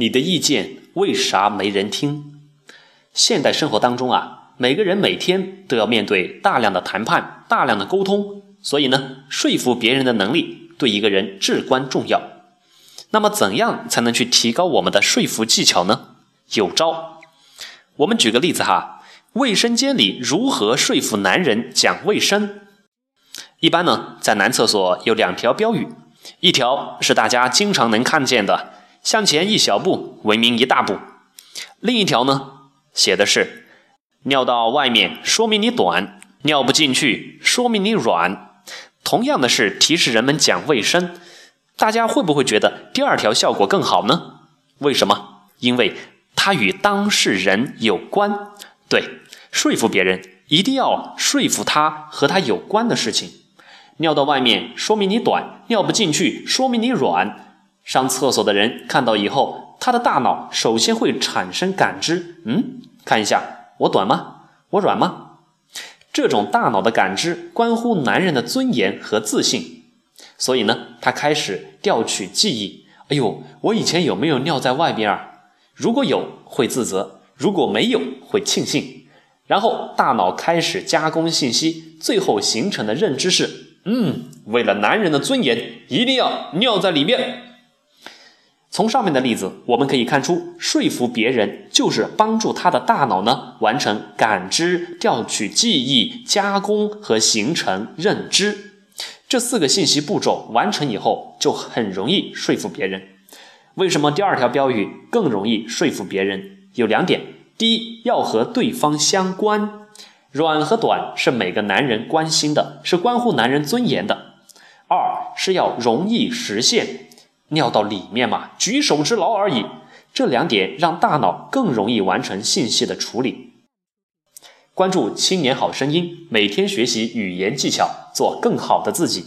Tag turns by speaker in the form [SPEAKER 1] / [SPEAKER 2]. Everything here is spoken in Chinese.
[SPEAKER 1] 你的意见为啥没人听？现代生活当中啊，每个人每天都要面对大量的谈判、大量的沟通，所以呢，说服别人的能力对一个人至关重要。那么，怎样才能去提高我们的说服技巧呢？有招。我们举个例子哈，卫生间里如何说服男人讲卫生？一般呢，在男厕所有两条标语，一条是大家经常能看见的“向前一小步，文明一大步”，另一条呢，写的是“尿到外面说明你短，尿不进去说明你软”。同样的是提示人们讲卫生。大家会不会觉得第二条效果更好呢？为什么？因为它与当事人有关。对，说服别人一定要说服他和他有关的事情。尿到外面说明你短，尿不进去说明你软。上厕所的人看到以后，他的大脑首先会产生感知，嗯，看一下我短吗？我软吗？这种大脑的感知关乎男人的尊严和自信。所以呢，他开始调取记忆。哎呦，我以前有没有尿在外边啊？如果有，会自责；如果没有，会庆幸。然后大脑开始加工信息，最后形成的认知是：嗯，为了男人的尊严，一定要尿在里面。从上面的例子，我们可以看出，说服别人就是帮助他的大脑呢完成感知、调取记忆、加工和形成认知。这四个信息步骤完成以后，就很容易说服别人。为什么第二条标语更容易说服别人？有两点：第一，要和对方相关，软和短是每个男人关心的，是关乎男人尊严的；二是要容易实现，尿到里面嘛，举手之劳而已。这两点让大脑更容易完成信息的处理。关注青年好声音，每天学习语言技巧，做更好的自己。